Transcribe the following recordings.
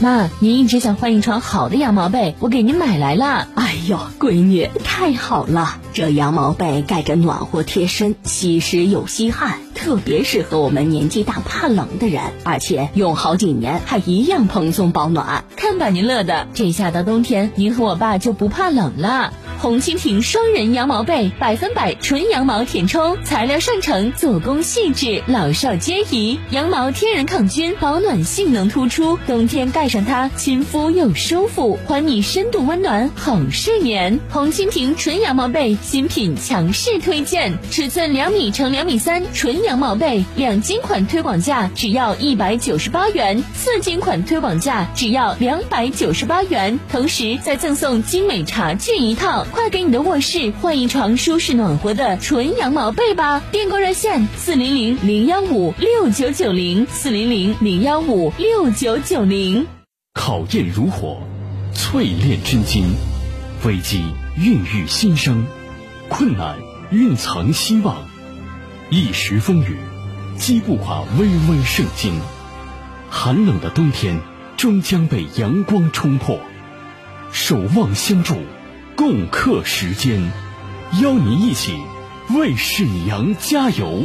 妈，您一直想换一床好的羊毛被，我给您买来了。哎呦，闺女，太好了！这羊毛被盖着暖和贴身，吸湿又吸汗，特别适合我们年纪大怕冷的人，而且用好几年还一样蓬松保暖。看把您乐的，这下到冬天，您和我爸就不怕冷了。红蜻蜓双人羊毛被，百分百纯羊毛填充，材料上乘，做工细致，老少皆宜。羊毛天然抗菌，保暖性能突出，冬天盖带上它，亲肤又舒服，还你深度温暖，好睡眠。红蜻蜓纯羊毛被新品强势推荐，尺寸两米乘两米三，纯羊毛被，两斤款推广价只要一百九十八元，四斤款推广价只要两百九十八元，同时再赠送精美茶具一套。快给你的卧室换一床舒适暖和的纯羊毛被吧！订购热线：四零零零幺五六九九零四零零零幺五六九九零。考验如火，淬炼真金；危机孕育新生，困难蕴藏希望。一时风雨，击不垮巍巍圣经。寒冷的冬天，终将被阳光冲破。守望相助。共克时间，邀您一起为沈阳加油。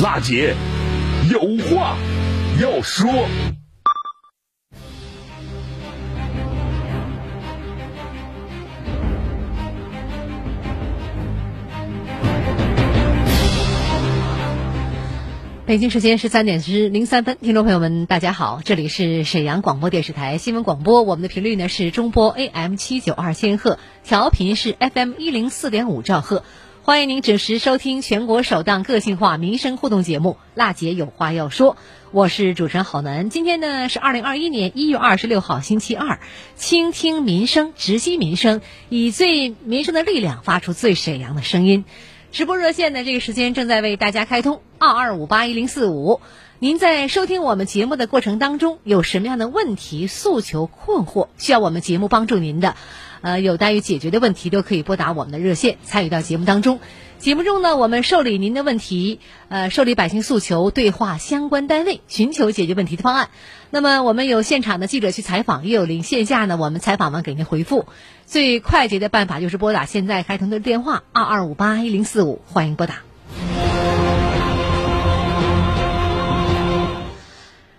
辣姐有话要说。北京时间十三点十零三分，听众朋友们，大家好，这里是沈阳广播电视台新闻广播，我们的频率呢是中波 AM 七九二千赫，调频是 FM 一零四点五兆赫，欢迎您准时收听全国首档个性化民生互动节目《辣姐有话要说》，我是主持人郝楠，今天呢是二零二一年一月二十六号星期二，倾听民生，直击民生，以最民生的力量发出最沈阳的声音。直播热线呢，这个时间正在为大家开通二二五八一零四五。您在收听我们节目的过程当中，有什么样的问题、诉求、困惑，需要我们节目帮助您的，呃，有待于解决的问题，都可以拨打我们的热线，参与到节目当中。节目中呢，我们受理您的问题，呃，受理百姓诉求，对话相关单位，寻求解决问题的方案。那么，我们有现场的记者去采访，也有临线下呢，我们采访完给您回复。最快捷的办法就是拨打现在开通的电话二二五八一零四五，欢迎拨打。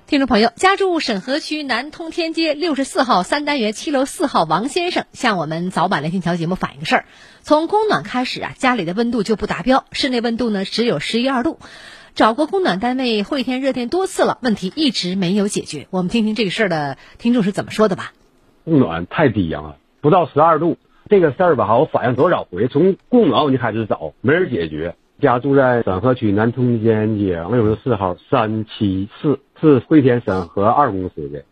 听众朋友，家住沈河区南通天街六十四号三单元七楼四号王先生向我们早晚来听条节目反映个事儿：从供暖开始啊，家里的温度就不达标，室内温度呢只有十一二度，找过供暖单位会天热电多次了，问题一直没有解决。我们听听这个事儿的听众是怎么说的吧。供暖太低呀，不到十二度，这个事儿吧，我反映多少回，从供暖我就开始找，没人解决。家住在沈河区南通天街六十四号三七四，是汇田省和二公司的。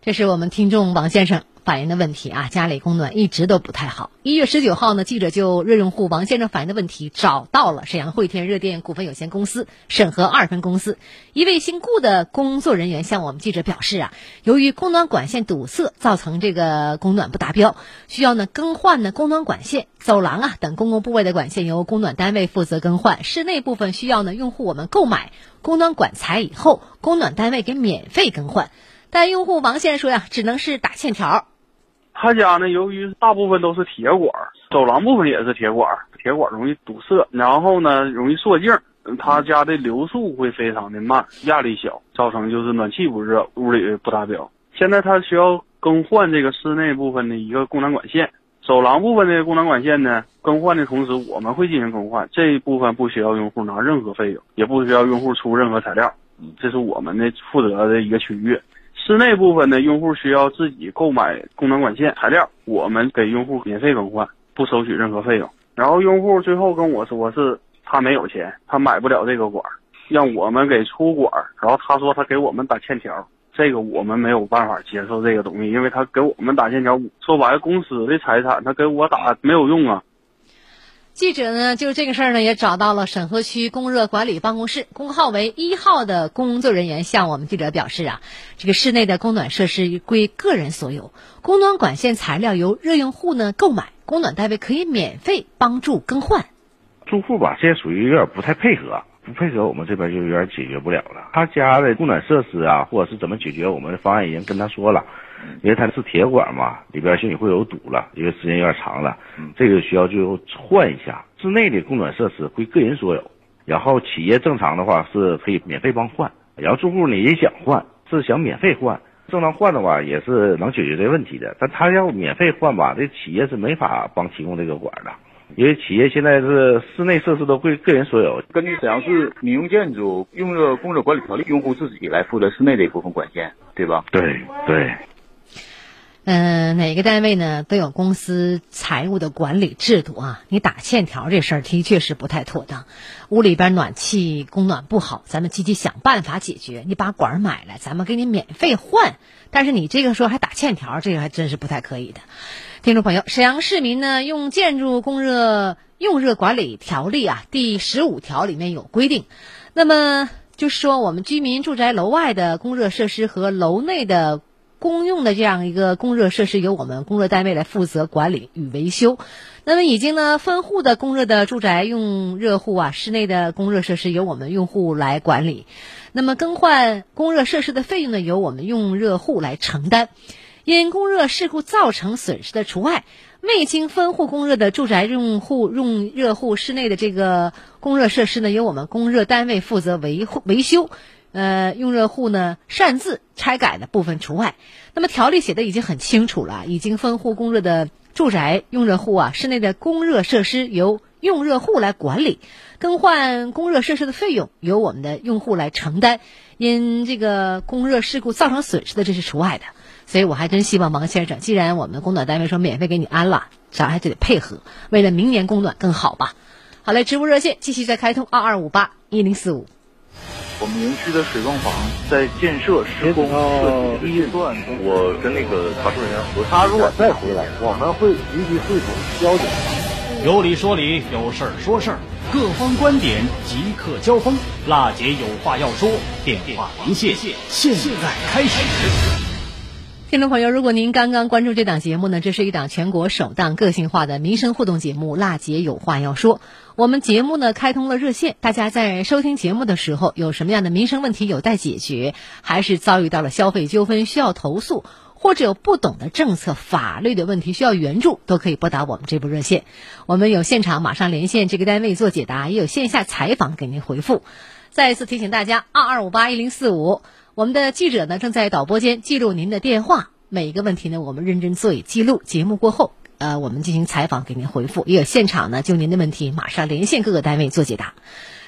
这是我们听众王先生反映的问题啊，家里供暖一直都不太好。一月十九号呢，记者就热用户王先生反映的问题找到了沈阳汇天热电股份有限公司沈河二分公司一位姓顾的工作人员向我们记者表示啊，由于供暖管线堵塞，造成这个供暖不达标，需要呢更换呢供暖管线、走廊啊等公共部位的管线由供暖单位负责更换，室内部分需要呢用户我们购买供暖管材以后，供暖单位给免费更换。但用户王先生说呀，只能是打欠条。他家呢，由于大部分都是铁管，走廊部分也是铁管，铁管容易堵塞，然后呢容易缩镜，他家的流速会非常的慢，压力小，造成就是暖气不热，屋里不达标。现在他需要更换这个室内部分的一个供暖管线，走廊部分的供暖管线呢，更换的同时我们会进行更换，这一部分不需要用户拿任何费用，也不需要用户出任何材料，这是我们的负责的一个区域。室内部分呢，用户需要自己购买供暖管线材料，我们给用户免费更换，不收取任何费用。然后用户最后跟我说是他没有钱，他买不了这个管，让我们给出管。然后他说他给我们打欠条，这个我们没有办法接受这个东西，因为他给我们打欠条，说白了公司的财产他给我打没有用啊。记者呢，就这个事儿呢，也找到了沈河区供热管理办公室，工号为一号的工作人员向我们记者表示啊，这个室内的供暖设施归个人所有，供暖管线材料由热用户呢购买，供暖单位可以免费帮助更换。住户吧，现在属于有点不太配合，不配合我们这边就有点解决不了了。他家的供暖设施啊，或者是怎么解决，我们的方案已经跟他说了。因为它是铁管嘛，里边兴许会有堵了，因为时间有点长了，这个需要就换一下。室内的供暖设施归个人所有，然后企业正常的话是可以免费帮换，然后住户呢也想换，是想免费换，正常换的话也是能解决这问题的。但他要免费换吧，这企业是没法帮提供这个管的，因为企业现在是室内设施都归个人所有。根据沈阳市民用建筑用热供热管理条例，用户自己来负责室内的一部分管线，对吧？对对。嗯，哪个单位呢都有公司财务的管理制度啊？你打欠条这事儿的确是不太妥当。屋里边暖气供暖不好，咱们积极想办法解决。你把管儿买来，咱们给你免费换。但是你这个时候还打欠条，这个还真是不太可以的。听众朋友，沈阳市民呢用建筑供热用热管理条例啊第十五条里面有规定，那么就是说我们居民住宅楼外的供热设施和楼内的。公用的这样一个供热设施由我们供热单位来负责管理与维修。那么已经呢分户的供热的住宅用热户啊，室内的供热设施由我们用户来管理。那么更换供热设施的费用呢，由我们用热户来承担。因供热事故造成损失的除外。未经分户供热的住宅用户用热户室内的这个供热设施呢，由我们供热单位负责维护维修。呃，用热户呢擅自拆改的部分除外。那么条例写的已经很清楚了，已经分户供热的住宅用热户啊，室内的供热设施由用热户来管理，更换供热设施的费用由我们的用户来承担。因这个供热事故造成损失的，这是除外的。所以我还真希望王先生，既然我们供暖单位说免费给你安了，咱还就得配合，为了明年供暖更好吧。好嘞，直播热线继续再开通二二五八一零四五。我们园区的水泵房在建设施工设计预算，我跟那个查出人员核他如果再回来，我们会立即汇总交警。有理说理，有事儿说事儿，各方观点即刻交锋。辣姐有话要说，电话连线现在开始。听众朋友，如果您刚刚关注这档节目呢，这是一档全国首档个性化的民生互动节目《辣姐有话要说》。我们节目呢开通了热线，大家在收听节目的时候，有什么样的民生问题有待解决，还是遭遇到了消费纠纷需要投诉，或者有不懂的政策、法律的问题需要援助，都可以拨打我们这部热线。我们有现场马上连线这个单位做解答，也有线下采访给您回复。再一次提醒大家，二二五八一零四五。我们的记者呢，正在导播间记录您的电话，每一个问题呢，我们认真做以记录。节目过后，呃，我们进行采访，给您回复。也有现场呢，就您的问题，马上连线各个单位做解答。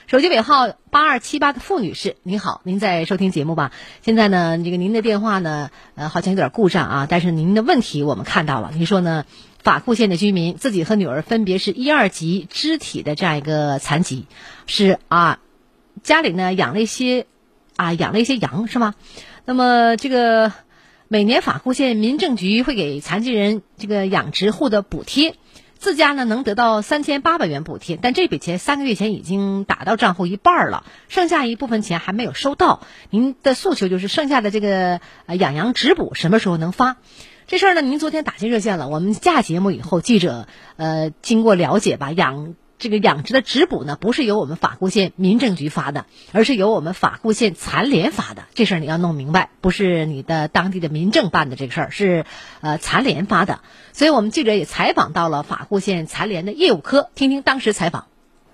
手机尾号八二七八的付女士，您好，您在收听节目吧？现在呢，这个您的电话呢，呃，好像有点故障啊，但是您的问题我们看到了。您说呢？法库县的居民自己和女儿分别是一二级肢体的这样一个残疾，是啊，家里呢养了一些。啊，养了一些羊是吗？那么这个每年法库县民政局会给残疾人这个养殖户的补贴。自家呢能得到三千八百元补贴，但这笔钱三个月前已经打到账户一半了，剩下一部分钱还没有收到。您的诉求就是剩下的这个养羊直补什么时候能发？这事儿呢，您昨天打进热线了。我们下节目以后，记者呃经过了解吧，养这个养殖的直补呢，不是由我们法库县民政局发的，而是由我们法库县残联发的。这事儿你要弄明白，不是你的当地的民政办的这个事儿，是呃残联发的。所以我们记者也采访到了法库县残联的业务科，听听当时采访。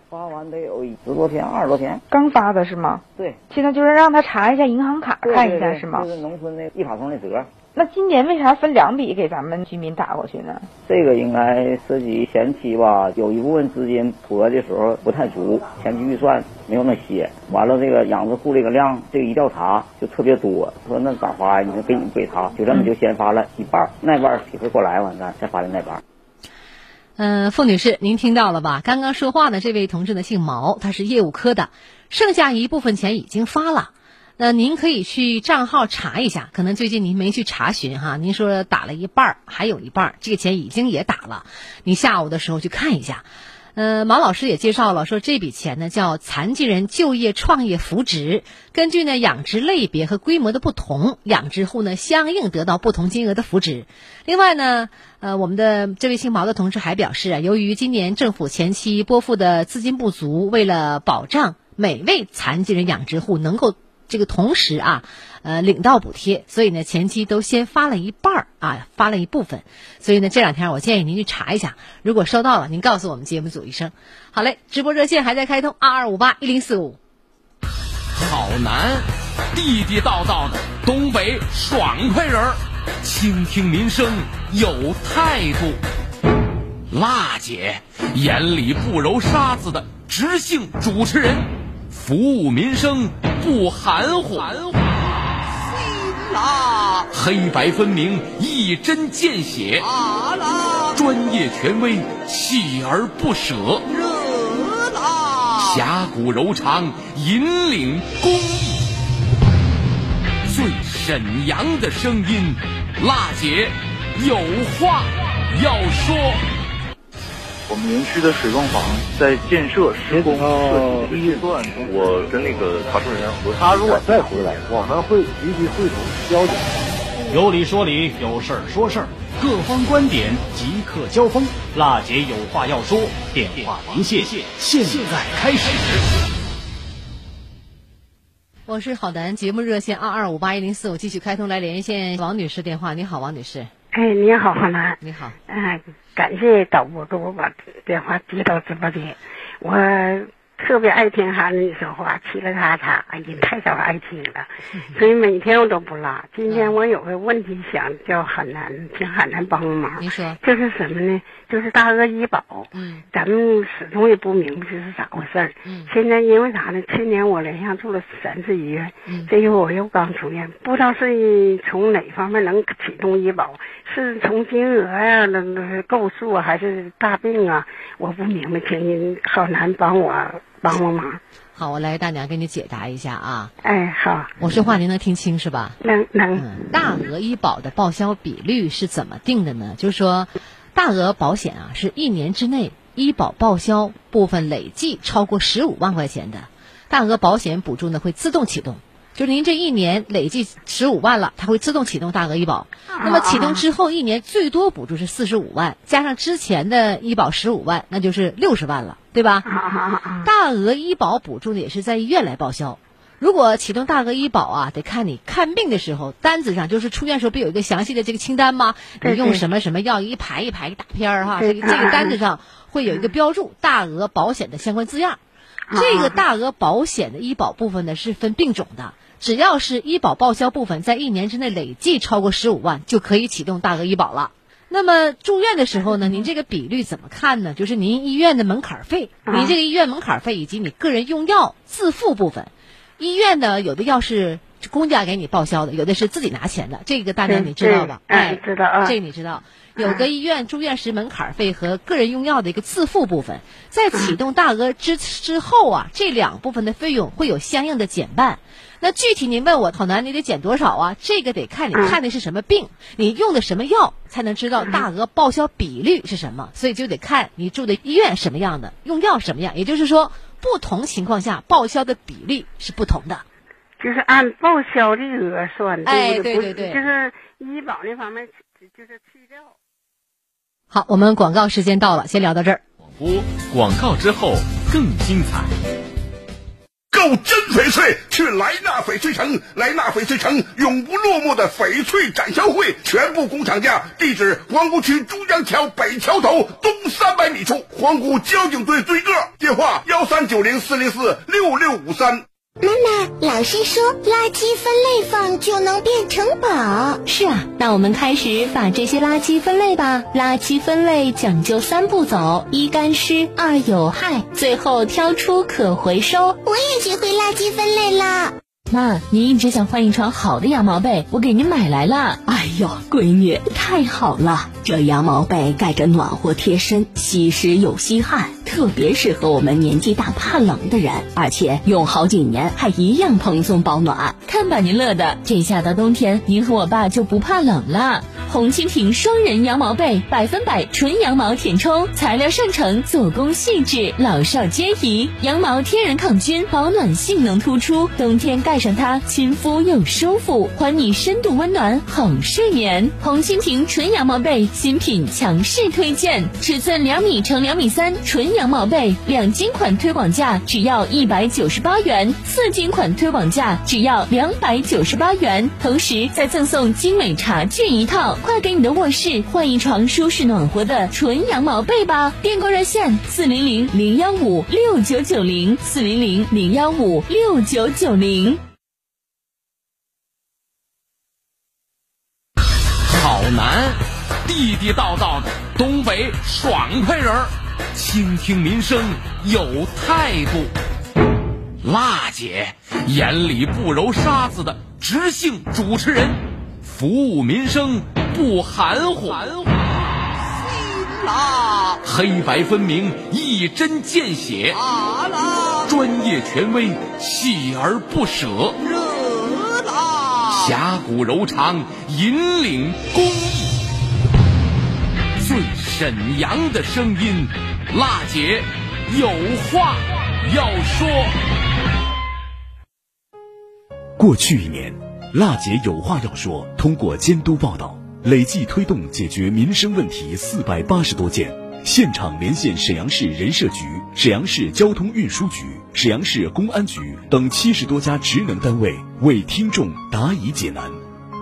发完得有十多天，二十多天，刚发的是吗？对，现在就是让他查一下银行卡，看一下是吗？就是农村的一卡通的折。那今年为啥分两笔给咱们居民打过去呢？这个应该涉及前期吧，有一部分资金拨的时候不太足，前期预算没有那些。完了，这个养殖户这个量，这个一调查就特别多，说那咋发呀？你说给你给他，就这么就先发了一半，那半体会过来完了再发的那半。嗯，付女士，您听到了吧？刚刚说话的这位同志呢，姓毛，他是业务科的，剩下一部分钱已经发了。那您可以去账号查一下，可能最近您没去查询哈。您说打了一半儿，还有一半儿，这个钱已经也打了。你下午的时候去看一下。呃，马老师也介绍了，说这笔钱呢叫残疾人就业创业扶植，根据呢养殖类别和规模的不同，养殖户呢相应得到不同金额的扶植。另外呢，呃，我们的这位姓毛的同志还表示啊，由于今年政府前期拨付的资金不足，为了保障每位残疾人养殖户能够。这个同时啊，呃，领到补贴，所以呢，前期都先发了一半儿啊，发了一部分，所以呢，这两天我建议您去查一下，如果收到了，您告诉我们节目组一声。好嘞，直播热线还在开通，二二五八一零四五。好男，地地道道的东北爽快人儿，倾听民生有态度。辣姐眼里不揉沙子的直性主持人。服务民生不含糊，啦，黑白分明，一针见血，专业权威，锲而不舍，热啦，侠骨柔肠，引领公益，最沈阳的声音，辣姐有话要说。我们园区的水泵房在建设施工设计阶段，我跟那个查证人，他如果再回来，我们会立即汇总交警。有理说理，有事儿说事儿，各方观点即刻交锋。辣姐有话要说，电话连线现在开始。我是郝楠，节目热线二二五八一零四五继续开通来连线王女士电话。你好，王女士。哎，你好，郝楠。你好。哎，感谢导播给我把电话接到直播间，我。特别爱听哈你说话，嘁哩喀嚓，哎呀，太少爱听了，所以每天我都不落。今天我有个问题想叫海南，请海南帮个忙。你说，就是什么呢？就是大额医保。嗯。咱们始终也不明白这是咋回事儿。嗯。现在因为啥呢？去年我连续住了三次医院，嗯。这回我又刚出院，不知道是从哪方面能启动医保，是从金额呀、那那够数啊，还是大病啊？我不明白，请您好南帮我。帮帮忙，好，我来大娘给你解答一下啊。哎，好，我说话您能听清是吧？能能。嗯，大额医保的报销比率是怎么定的呢？就是说，大额保险啊，是一年之内医保报销部分累计超过十五万块钱的，大额保险补助呢会自动启动。就是您这一年累计十五万了，它会自动启动大额医保。那么启动之后，一年最多补助是四十五万，加上之前的医保十五万，那就是六十万了，对吧？大额医保补助呢也是在医院来报销。如果启动大额医保啊，得看你看病的时候单子上，就是出院时候不有一个详细的这个清单吗？你用什么什么药，一排一排一大片儿哈，这个这个单子上会有一个标注大额保险的相关字样。这个大额保险的医保部分呢是分病种的。只要是医保报销部分在一年之内累计超过十五万，就可以启动大额医保了。那么住院的时候呢，您这个比率怎么看呢？就是您医院的门槛费，您这个医院门槛费以及你个人用药自付部分，医院呢有的药是公家给你报销的，有的是自己拿钱的。这个大家你知道吧？哎，知道啊。这个你知道？有个医院住院时门槛费和个人用药的一个自付部分，在启动大额之之后啊，这两部分的费用会有相应的减半。那具体您问我好难，你得减多少啊？这个得看你看的是什么病，你用的什么药，才能知道大额报销比率是什么。所以就得看你住的医院什么样的，用药什么样。也就是说，不同情况下报销的比例是不同的。就是按报销的额算的，哎，对对对，就是医保那方面，就是去掉。好，我们广告时间到了，先聊到这儿。广播广告之后更精彩。购真翡翠去莱纳翡翠城，莱纳翡翠城永不落幕的翡翠展销会，全部工厂价，地址皇姑区珠江桥北桥头东三百米处，皇姑交警队对个，电话幺三九零四零四六六五三。妈妈，老师说垃圾分类放就能变城堡。是啊，那我们开始把这些垃圾分类吧。垃圾分类讲究三步走：一干湿，二有害，最后挑出可回收。我也学会垃圾分类了。妈，您一直想换一床好的羊毛被，我给您买来了。哎呦，闺女，太好了！这羊毛被盖着暖和贴身，吸湿又吸汗，特别适合我们年纪大怕冷的人，而且用好几年还一样蓬松保暖。看把您乐的，这下到冬天，您和我爸就不怕冷了。红蜻蜓双人羊毛被，百分百纯羊毛填充，材料上乘，做工细致，老少皆宜。羊毛天然抗菌，保暖性能突出，冬天盖上它，亲肤又舒服，还你深度温暖，好睡眠。红蜻蜓纯羊毛被新品强势推荐，尺寸两米乘两米三，纯羊毛被，两斤款推广价只要一百九十八元，四斤款推广价只要两百九十八元，同时再赠送精美茶具一套。快给你的卧室换一床舒适暖和的纯羊毛被吧！订购热线：四零零零幺五六九九零，四零零零幺五六九九零。好男，地地道道的东北爽快人儿，倾听民生有态度。辣姐眼里不揉沙子的直性主持人，服务民生。不含糊，啦，黑白分明，一针见血，专业权威，锲而不舍，热啦，侠骨柔肠，引领公益，最沈阳的声音，辣姐有话要说。过去一年，辣姐有话要说，通过监督报道。累计推动解决民生问题四百八十多件，现场连线沈阳市人社局、沈阳市交通运输局、沈阳市公安局等七十多家职能单位，为听众答疑解难。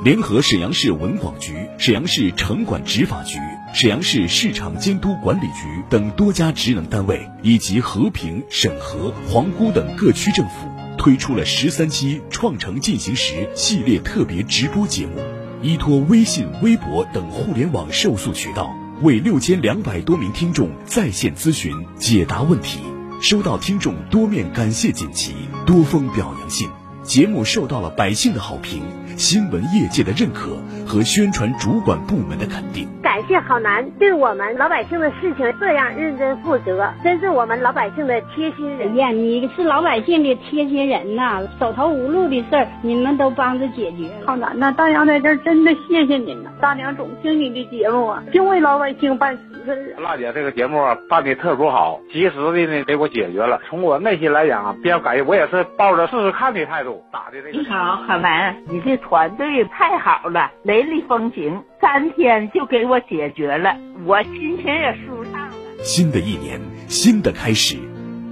联合沈阳市文广局、沈阳市城管执法局、沈阳市市场监督管理局等多家职能单位，以及和平、沈河、皇姑等各区政府，推出了十三期“创城进行时”系列特别直播节目。依托微信、微博等互联网受诉渠道，为六千两百多名听众在线咨询解答问题，收到听众多面感谢锦旗、多封表扬信，节目受到了百姓的好评、新闻业界的认可和宣传主管部门的肯定。感谢好男对我们老百姓的事情这样认真负责，真是我们老百姓的贴心人。哎呀，你是老百姓的贴心人呐，走投无路的事儿你们都帮着解决。好男呐，大娘在这儿真的谢谢您呐，大娘总听你的节目啊，净为老百姓办事啊。辣姐这个节目啊办的特别好，及时的呢给我解决了。从我内心来讲啊，比较感谢，我也是抱着试试看的态度打的这个。你好，海文，你这团队太好了，雷厉风行，三天就给我解决了。我心情也舒畅了。新的一年，新的开始，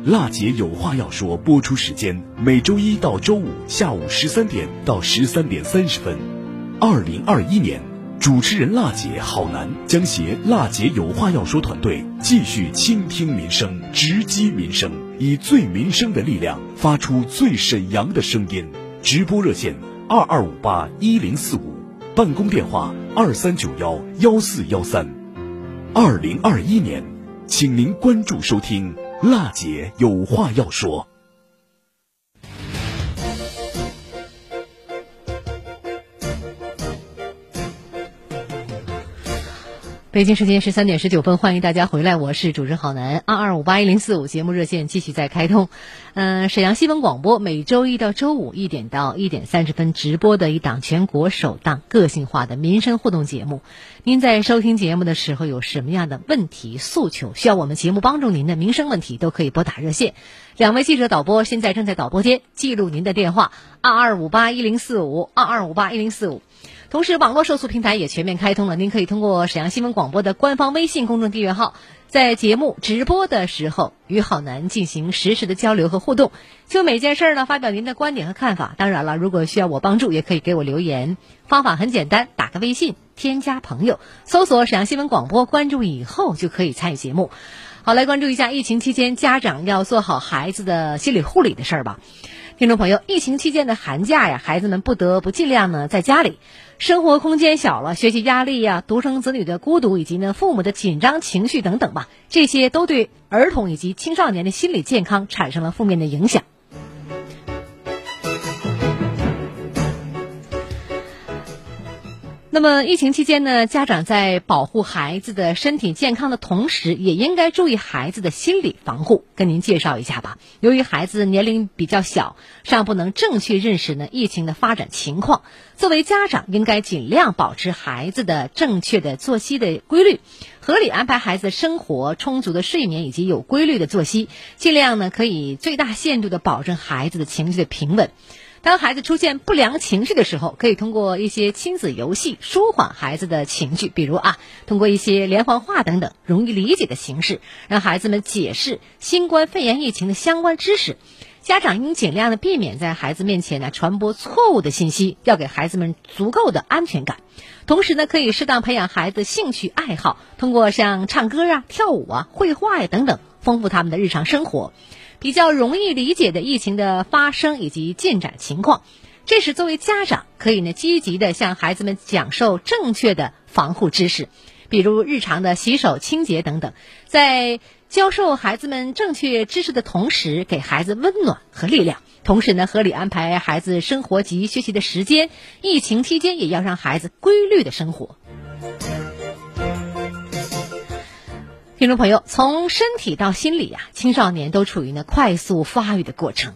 辣姐有话要说。播出时间每周一到周五下午十三点到十三点三十分。二零二一年，主持人辣姐郝楠将携辣姐有话要说团队继续倾听民生，直击民生，以最民生的力量发出最沈阳的声音。直播热线二二五八一零四五，办公电话二三九幺幺四幺三。二零二一年，请您关注收听《辣姐有话要说》。北京时间十三点十九分，欢迎大家回来，我是主持人郝楠，二二五八一零四五节目热线继续在开通。嗯，沈阳新闻广播每周一到周五一点到一点三十分直播的一档全国首档个性化的民生互动节目。您在收听节目的时候有什么样的问题诉求，需要我们节目帮助您的民生问题，都可以拨打热线。两位记者导播现在正在导播间记录您的电话：二二五八一零四五二二五八一零四五。同时，网络受诉平台也全面开通了。您可以通过沈阳新闻广播的官方微信公众订阅号，在节目直播的时候与好男进行实时的交流和互动，就每件事儿呢发表您的观点和看法。当然了，如果需要我帮助，也可以给我留言。方法很简单，打个微信，添加朋友，搜索沈阳新闻广播，关注以后就可以参与节目。好，来关注一下疫情期间家长要做好孩子的心理护理的事儿吧。听众朋友，疫情期间的寒假呀，孩子们不得不尽量呢在家里。生活空间小了，学习压力呀，独生子女的孤独，以及呢父母的紧张情绪等等吧，这些都对儿童以及青少年的心理健康产生了负面的影响。那么疫情期间呢，家长在保护孩子的身体健康的同时，也应该注意孩子的心理防护。跟您介绍一下吧。由于孩子年龄比较小，尚不能正确认识呢疫情的发展情况，作为家长应该尽量保持孩子的正确的作息的规律，合理安排孩子生活，充足的睡眠以及有规律的作息，尽量呢可以最大限度的保证孩子的情绪的平稳。当孩子出现不良情绪的时候，可以通过一些亲子游戏舒缓孩子的情绪，比如啊，通过一些连环画等等容易理解的形式，让孩子们解释新冠肺炎疫情的相关知识。家长应尽量的避免在孩子面前呢传播错误的信息，要给孩子们足够的安全感。同时呢，可以适当培养孩子兴趣爱好，通过像唱歌啊、跳舞啊、绘画呀等等，丰富他们的日常生活。比较容易理解的疫情的发生以及进展情况，这时作为家长可以呢积极的向孩子们讲授正确的防护知识，比如日常的洗手清洁等等。在教授孩子们正确知识的同时，给孩子温暖和力量。同时呢，合理安排孩子生活及学习的时间。疫情期间也要让孩子规律的生活。听众朋友，从身体到心理啊，青少年都处于呢快速发育的过程。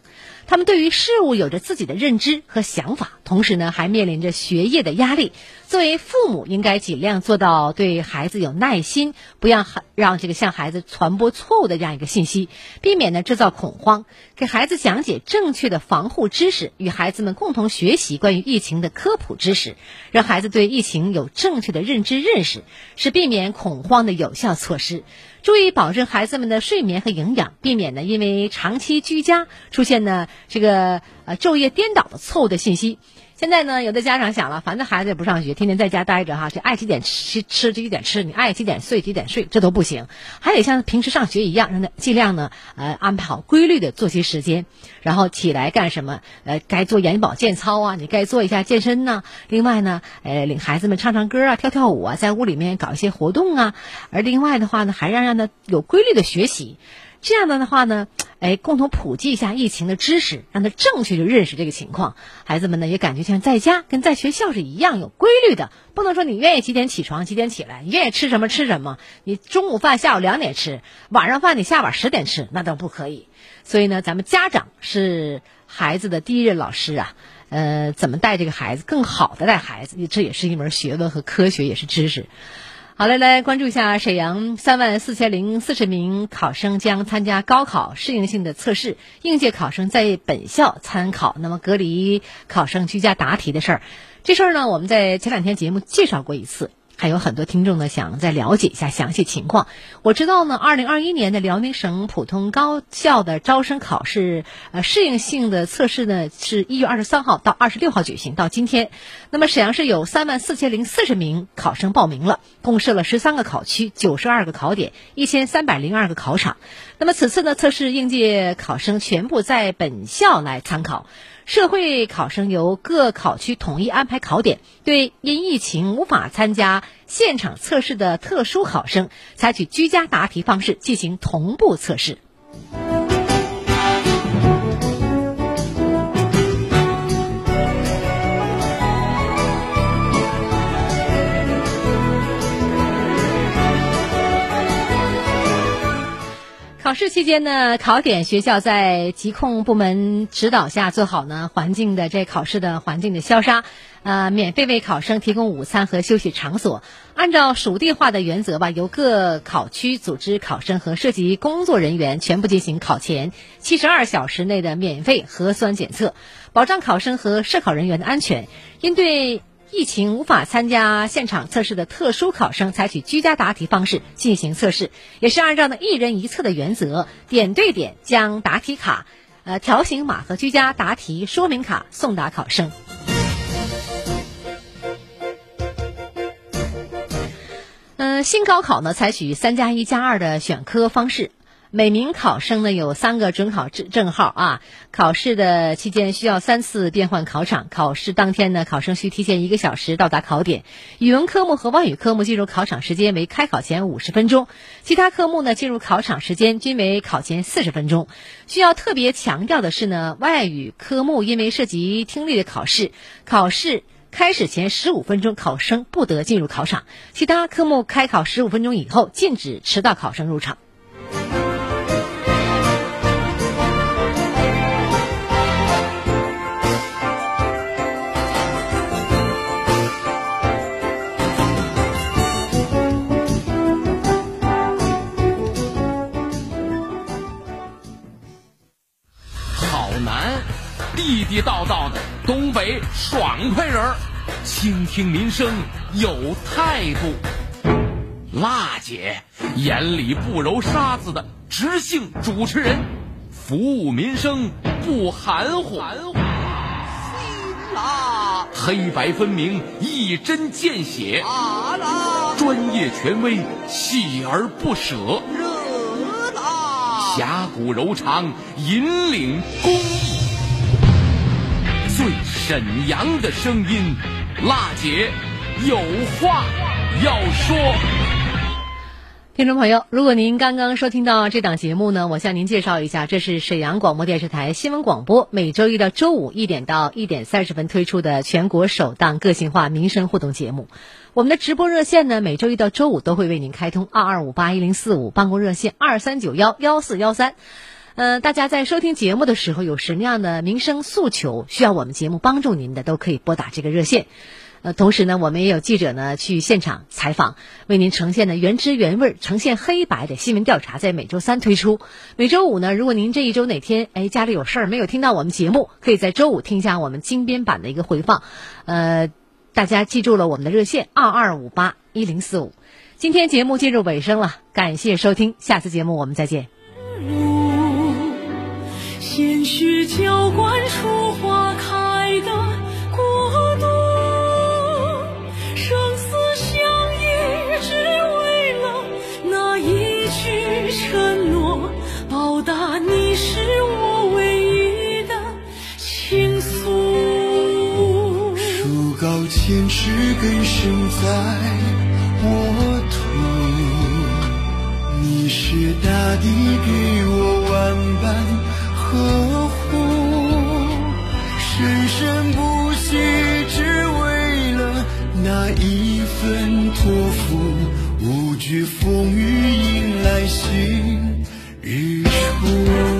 他们对于事物有着自己的认知和想法，同时呢还面临着学业的压力。作为父母，应该尽量做到对孩子有耐心，不要让这个向孩子传播错误的这样一个信息，避免呢制造恐慌。给孩子讲解正确的防护知识，与孩子们共同学习关于疫情的科普知识，让孩子对疫情有正确的认知认识，是避免恐慌的有效措施。注意保证孩子们的睡眠和营养，避免呢因为长期居家出现呢这个呃昼夜颠倒的错误的信息。现在呢，有的家长想了，反正孩子也不上学，天天在家待着哈，就爱几点吃吃几点吃，你爱几点睡几点睡，这都不行，还得像平时上学一样，让他尽量呢呃安排好规律的作息时间，然后起来干什么？呃，该做眼保健操啊，你该做一下健身呐。另外呢，呃，领孩子们唱唱歌啊，跳跳舞啊，在屋里面搞一些活动啊。而另外的话呢，还让让他有规律的学习。这样的话呢，哎，共同普及一下疫情的知识，让他正确的认识这个情况。孩子们呢也感觉像在家跟在学校是一样有规律的，不能说你愿意几点起床几点起来，你愿意吃什么吃什么，你中午饭下午两点吃，晚上饭你下晚十点吃，那都不可以。所以呢，咱们家长是孩子的第一任老师啊，呃，怎么带这个孩子更好的带孩子，这也是一门学问和科学，也是知识。好嘞，来关注一下沈阳三万四千零四十名考生将参加高考适应性的测试，应届考生在本校参考。那么隔离考生居家答题的事儿，这事儿呢，我们在前两天节目介绍过一次。还有很多听众呢，想再了解一下详细情况。我知道呢，二零二一年的辽宁省普通高校的招生考试，呃，适应性的测试呢，是一月二十三号到二十六号举行，到今天。那么沈阳市有三万四千零四十名考生报名了，共设了十三个考区、九十二个考点、一千三百零二个考场。那么此次呢，测试应届考生全部在本校来参考。社会考生由各考区统一安排考点，对因疫情无法参加现场测试的特殊考生，采取居家答题方式进行同步测试。试期间呢，考点学校在疾控部门指导下做好呢环境的这考试的环境的消杀，呃，免费为考生提供午餐和休息场所。按照属地化的原则吧，由各考区组织考生和涉及工作人员全部进行考前七十二小时内的免费核酸检测，保障考生和涉考人员的安全。应对疫情无法参加现场测试的特殊考生，采取居家答题方式进行测试，也是按照呢一人一测的原则，点对点将答题卡、呃条形码和居家答题说明卡送达考生。嗯，新高考呢，采取三加一加二的选科方式。每名考生呢有三个准考证证号啊。考试的期间需要三次变换考场。考试当天呢，考生需提前一个小时到达考点。语文科目和外语科目进入考场时间为开考前五十分钟，其他科目呢进入考场时间均为考前四十分钟。需要特别强调的是呢，外语科目因为涉及听力的考试，考试。开始前十五分钟，考生不得进入考场；其他科目开考十五分钟以后，禁止迟到考生入场。地地道道的东北爽快人儿，倾听民生有态度。辣姐眼里不揉沙子的直性主持人，服务民生不含糊。黑白分明，一针见血。专业权威，锲而不舍。热啦，侠骨柔肠，引领公益。最沈阳的声音，辣姐有话要说。听众朋友，如果您刚刚收听到这档节目呢，我向您介绍一下，这是沈阳广播电视台新闻广播每周一到周五一点到一点三十分推出的全国首档个性化民生互动节目。我们的直播热线呢，每周一到周五都会为您开通二二五八一零四五办公热线二三九幺幺四幺三。呃，大家在收听节目的时候有什么样的民生诉求需要我们节目帮助您的，都可以拨打这个热线。呃，同时呢，我们也有记者呢去现场采访，为您呈现的原汁原味、呈现黑白的新闻调查，在每周三推出。每周五呢，如果您这一周哪天哎家里有事儿没有听到我们节目，可以在周五听一下我们精编版的一个回放。呃，大家记住了我们的热线二二五八一零四五。今天节目进入尾声了，感谢收听，下次节目我们再见。鲜血浇灌出花开的国度，生死相依，只为了那一句承诺，报答你是我唯一的倾诉。树高千尺，根深在我土，你是大地给我万般。呵护，生生不息，只为了那一份托付。无惧风雨，迎来新日出。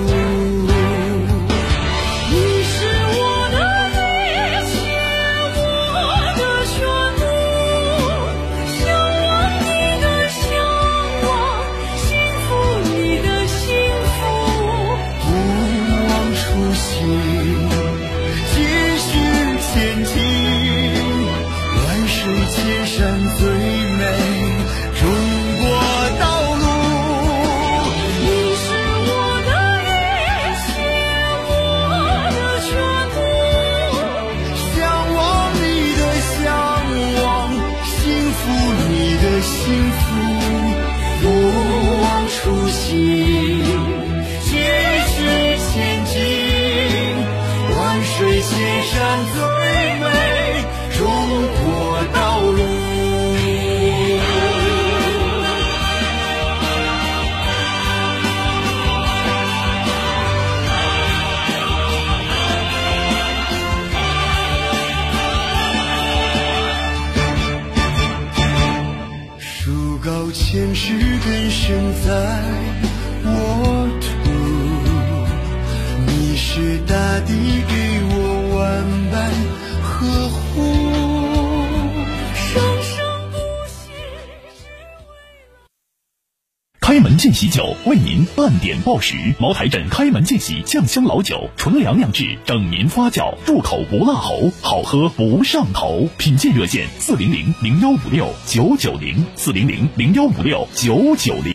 献上最美中国道路树高千尺根深在喜酒为您半点报时。茅台镇开门见喜酱香老酒，纯粮酿制，等您发酵，入口不辣喉，好喝不上头。品鉴热线：四零零零幺五六九九零，四零零零幺五六九九零。